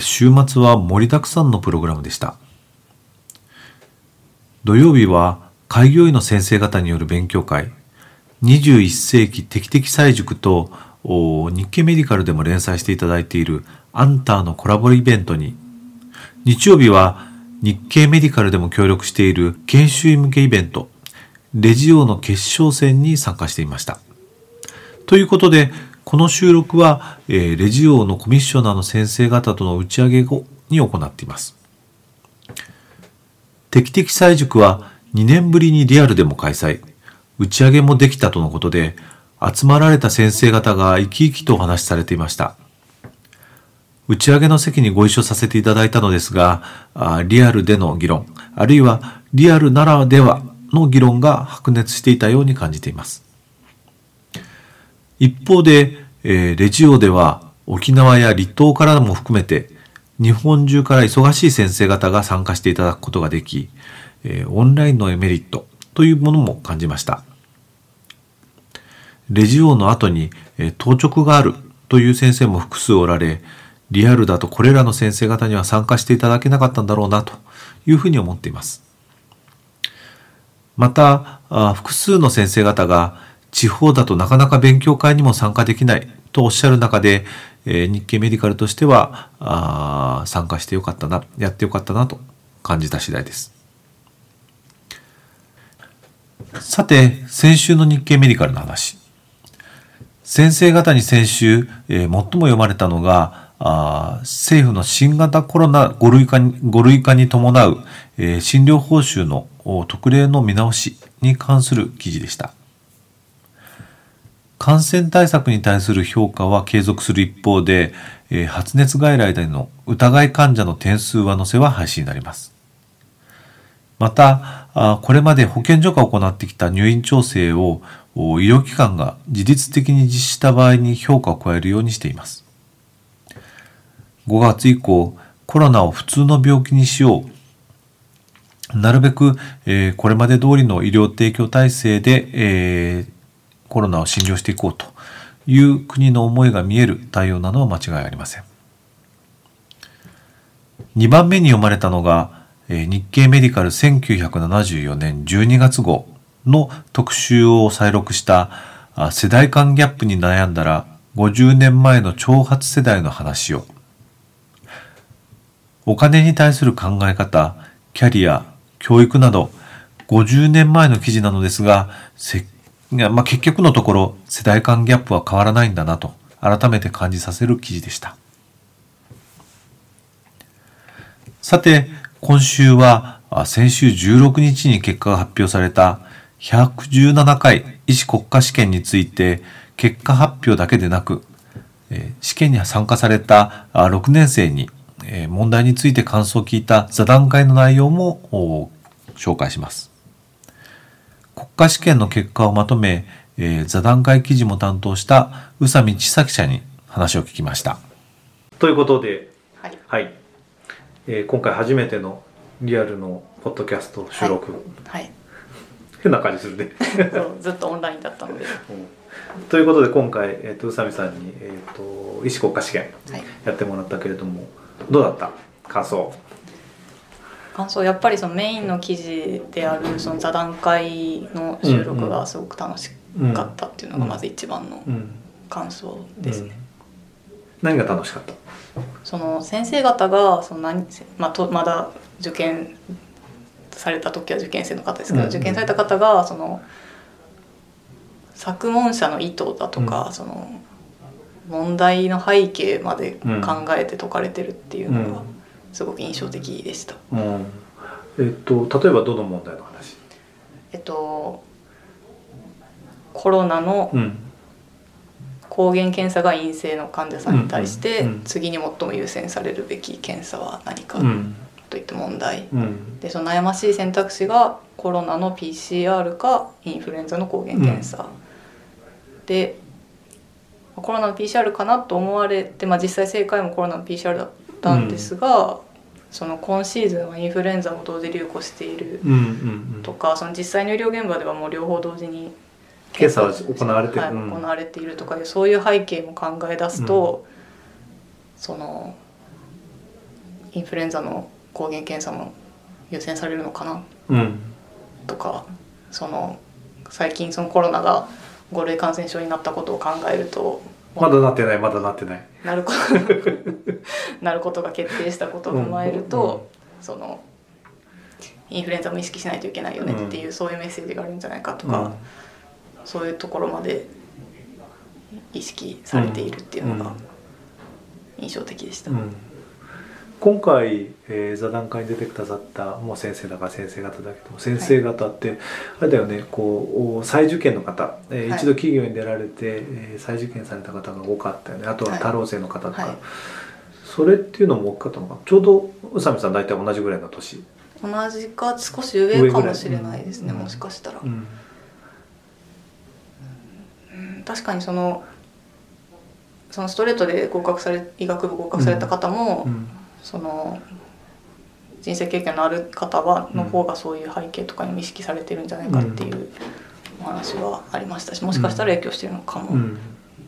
週末は盛りだくさんのプログラムでした。土曜日は開業医の先生方による勉強会。21世紀適的採塾と日経メディカルでも連載していただいているアンターのコラボイベントに。日曜日は日経メディカルでも協力している研修医向けイベント。レジオの決勝戦に参加していました。ということでこの収録は、えー、レジオのコミッショナーの先生方との打ち上げ後に行っています。適的採塾は2年ぶりにリアルでも開催、打ち上げもできたとのことで、集まられた先生方が生き生きとお話しされていました。打ち上げの席にご一緒させていただいたのですが、リアルでの議論、あるいはリアルならではの議論が白熱していたように感じています。一方で、えー、レジオでは沖縄や離島からも含めて日本中から忙しい先生方が参加していただくことができ、えー、オンラインのメリットというものも感じました。レジオの後に、えー、当直があるという先生も複数おられ、リアルだとこれらの先生方には参加していただけなかったんだろうなというふうに思っています。また、複数の先生方が地方だとなかなか勉強会にも参加できないとおっしゃる中で、えー、日経メディカルとしてはあ参加してよかったな、やってよかったなと感じた次第です。さて、先週の日経メディカルの話。先生方に先週、えー、最も読まれたのが、あ政府の新型コロナ5類化に類化に伴う、えー、診療報酬の特例の見直しに関する記事でした。感染対策に対する評価は継続する一方で、えー、発熱外来での疑い患者の点数上乗せは廃止になります。また、あこれまで保健所が行ってきた入院調整を医療機関が自律的に実施した場合に評価を加えるようにしています。5月以降、コロナを普通の病気にしよう。なるべく、えー、これまで通りの医療提供体制で、えー、コロナを診療していこうという国の思いが見える対応なのは間違いありません。2番目に読まれたのが、え日経メディカル1974年12月号の特集を再録した世代間ギャップに悩んだら50年前の挑発世代の話をお金に対する考え方、キャリア、教育など50年前の記事なのですが積、まあ、結局のところ世代間ギャップは変わらないんだなと改めて感じさせる記事でした。さて、今週は先週16日に結果が発表された117回医師国家試験について結果発表だけでなく試験に参加された6年生に問題について感想を聞いた座談会の内容も紹介します。国家試験の結果をまとめ、えー、座談会記事も担当した宇佐美千咲記者に話を聞きました。ということで、はい、はい、えー、今回初めてのリアルのポッドキャスト収録、はい、はい、変な感じするね。ずっとオンラインだったので、うん、ということで今回、えーと、宇佐美さんに、えーと、医師国家試験やってもらったけれども、はい、どうだった？感想感想やっぱりそのメインの記事であるその座談会の収録がすごく楽しかったっていうのがまず一番の感想ですね。何が楽しかった？その先生方がその何、まあ、とまだ受験された時は受験生の方ですけど、受験された方がその作問者の意図だとか、その問題の背景まで考えて解かれてるっていうのがすごく印象的でした。うん、えっと例えばどの問題の話？えっとコロナの抗原検査が陰性の患者さんに対して、次に最も優先されるべき検査は何かといった問題。うん。でその悩ましい選択肢がコロナの PCR かインフルエンザの抗原検査、でコロナの PCR かなと思われて、まあ、実際正解もコロナの PCR だったんですが、その今シーズンはインフルエンザも同時流行しているとかその実際の医療現場ではもう両方同時に検査は行われてる、はい、うん。行われているとかでそういう背景も考え出すと、そのインフルエンザの抗原検査も優先されるのかな？うん。とかその最近そのコロナが5類感染症になったことを考えるとまだなってないまだなってない。なること なることが決定したことを踏まえると、そのインフルエンザも意識しないといけないよねっていう、そういうメッセージがあるんじゃないかとか、そういうところまで意識されているっていうのが印象的でした。うんうん今回、えー座談会に出てくださったもう先生だから先生方だけど先生方って、あれだよねこう再受験の方、えーはい。一度企業に出られて、えー再受験された方が多かったよね。あとははい。太郎生の方とか、はい。それっていうのも大きかったのかちょうど宇佐美さん大体同じぐらいの年、同じか少し上かもしれないですね、うんも。しかしたら、うん。うん。確かにそのそのストレートで合格され医学部合格された方も、うんその人生経験のある方はの方がそういう背景とかにも意識されてるんじゃないかっていうお話はありましたしもしかしたら影響してるのかもうん。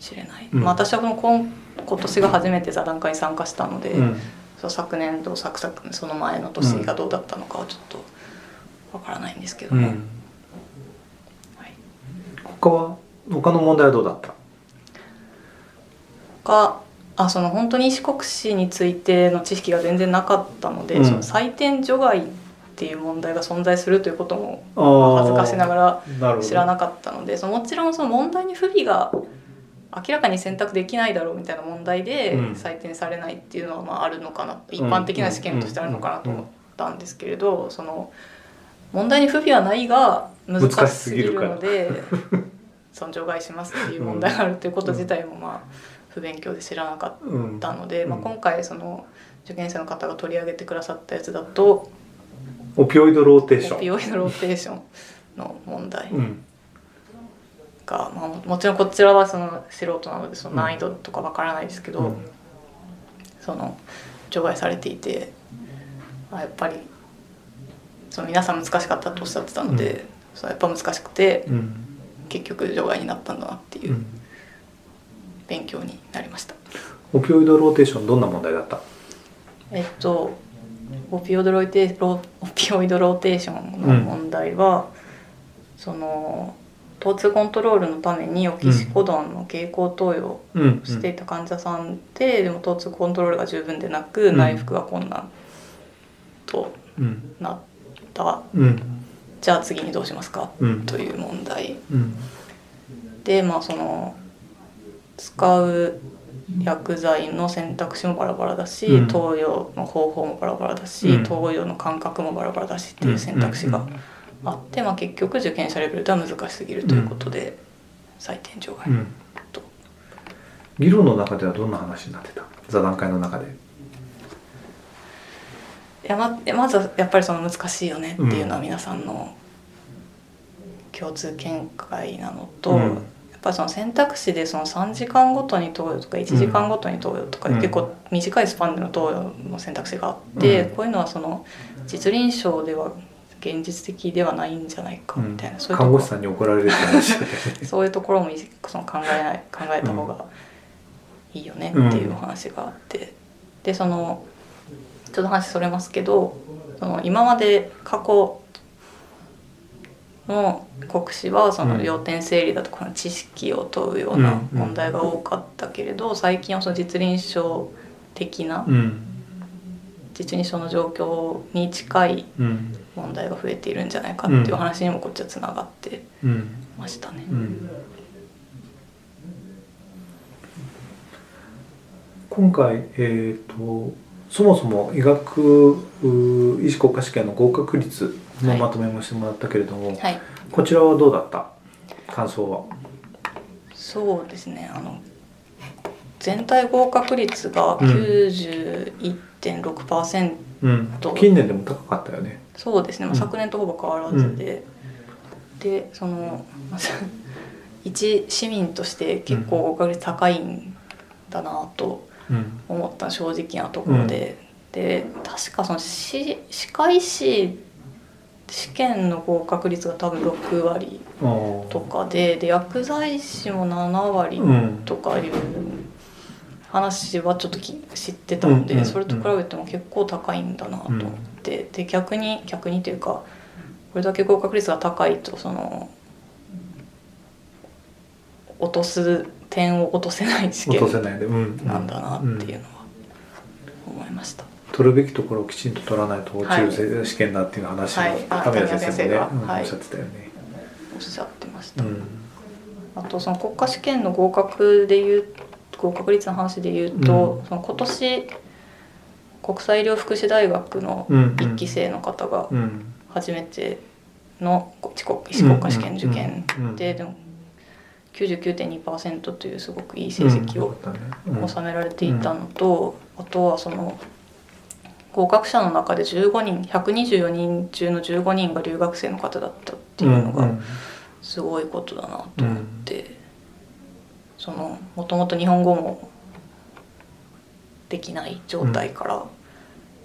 しれない、うん。まあ、私はこの今今年が初めて座談会に参加したので、うん。そう昨年度昨昨その前の年がどうだったのかはちょっとわからないんですけども、うん。はい、他は？他の問題はどうだった？があその本当に医師国史についての知識が全然なかったので、うん。その採点除外っていう問題が存在するということも恥ずかしながら知らなかったのでそのもちろんその問題に不備が明らかに選択できないだろうみたいな問題でうん。採点されないっていうのはまああるのかな一般的な試験としてあるのかなと思ったんですけれどその問題に不備はないが難しすぎるので その除外しますっていう問題があるということ自体もまあ不勉強で知らなかうんったので、まあ、うん。今回その受験生の方が取り上げてくださったやつだとオピオイドローテーション。オピオイドローテーションの問題うん。が、まあ、ももちろんこちらはその素人なのでその難易度とかわからないですけど、うん。その除外されていてあやっぱりその皆さん難しかったとおっしゃってたので、そうやっぱ難しくてうん。結局除外になったんだなっていううん勉強になりました。オピオイドローテーションどんな問題だった？えっとオピオイドロイテロオピオイドローテーションの問題は、その疼痛コントロールのためにオキシコドンの経口投与うんしていた患者さんで、でも疼痛コントロールが十分でなく、うん。内服が困難とうん。なった。うん。じゃあ次にどうしますか、うん。という問題。うん。でまあその使う薬剤の選択肢もバラバラだし、うん。投与の方法もバラバラだし、うん。投与の間隔もバラバラだしっていう選択肢があって、まあ、結局受験者レベルでは難しすぎるということで、採点除外うん。と。議論の中ではどんな話になってた？座談会の中で。いやままずはやっぱりその難しいよねっていうのは皆さんの共通見解なのと、うんぱりその選択肢でその3時間ごとに投与とか1時間ごとに投与とか、うん。結構短いスパンでの投与の選択肢があって、うん。こういうのはその実臨床では現実的ではないんじゃないかみたいな、そういうと看ころ。護師さんに怒られる そういうところもその考えない考えた方がいいよねっていうお話があって、でそのちょっと話それますけどその今まで過去の国試はその要点整理だとかの知識を問うような問題が多かったけれど最近はその実臨床的なうん。実臨床の状況に近いうん。問題が増えているんじゃないかっていう話にもこっちはつながってうん。ましたね。うん。今回、えー、とそもそも医学う医師国家試験の合格率のまとめもしてもらったけれども、はい。こちらはどうだった？感想は。そうですね。あの全体合格率がうん。1.6%うん。と近年でも高かったよね。そうですね、まあ、うん。昨年とほぼ変わらずで、でその 一市民として結構合格率高いんだなとうん。思った正直なところで、で確かそのし歯科医師試験の合格率が多分6割とかでで薬剤師も7割うん。とかいう話はちょっとき知ってたので、それと比べても結構高いんだなと思って、で逆に逆にというかこれだけ合格率が高いとその落とす点を落とせない試験ないでうん。なんだなっていうのはうん。思いました。取るべきところをきちんと取らないと落ちるはい。せ試験だっていう話をはい。あ神谷先生もね、はいうんおっしゃってたよね。おっしゃってました。うん。あとその国家試験の合格でいう合格率の話でいうと、その今年国際医療福祉大学のうん1期生の方がうん。初めての遅刻医師国家試験受験うんうんうん。ででも99.2%というすごくいい成績をうん。収められていたのと、あとはその合格者の中で15人124人中の15人が留学生の方だったっていうのが、んすごいことだなと思って、そのもともと日本語もできない状態から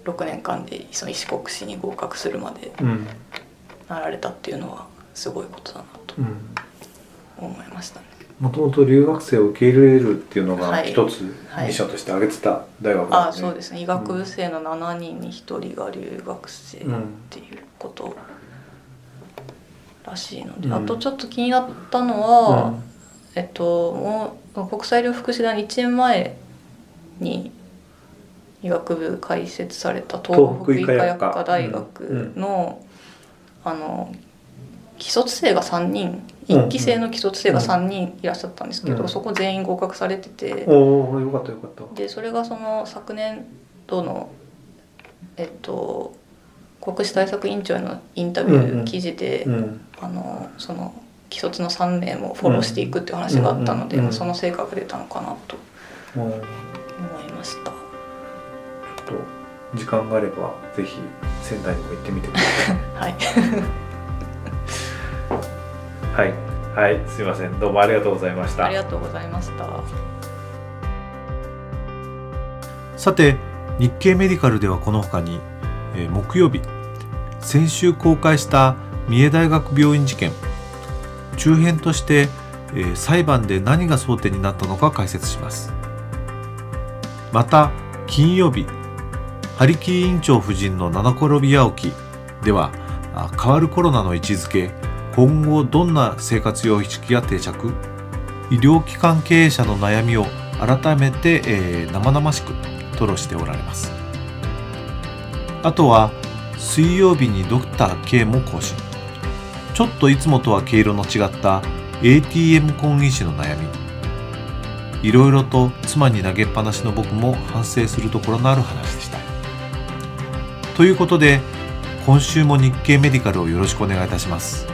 6年間でその医師国試に合格するまでうんうん。なられたっていうのはすごいことだなとうん。思いましたね。もともと留学生を受け入れるっていうのがはい。一つはい。ミッションとして挙げてた大学だあそうですね。医学部生の7人に1人が留学生っていうことらしいので、うん。あとちょっと気になったのは、えっともう国際医療福祉大の1年前に医学部開設された東北医科薬科大学の、あの既卒生が3人うん。1期生の既卒生が3人いらっしゃったんですけど、うん。そこ全員合格されてて。おおよかったよかった。でそれがその昨年度のえっと国試対策委員長へのインタビュー記事で、うん。あのその既卒の3名もフォローしていくっていう話があったので、うんうんその成果が出たのかなと思いました。ちょっと時間があればぜひ仙台にも行ってみてください。はい、はい。はい。すいません。どうもありがとうございました。ありがとうございました。さて日経メディカルではこの他に、えー木曜日先週公開した三重大学病院事件中編として、えー裁判で何が争点になったのか解説します。また金曜日ハリキー院長夫人の七転び八起きではあ変わるコロナの位置づけ今後どんな生活様式が定着？医療機関経営者の悩みを改めて、えー生々しく吐露しておられます。あとは水曜日にドクター K も更新。ちょっといつもとは毛色の違った ATM 婚姻士の悩み。いろいろと妻に投げっぱなしの僕も反省するところのある話でした。ということで今週も日経メディカルをよろしくお願いいたします。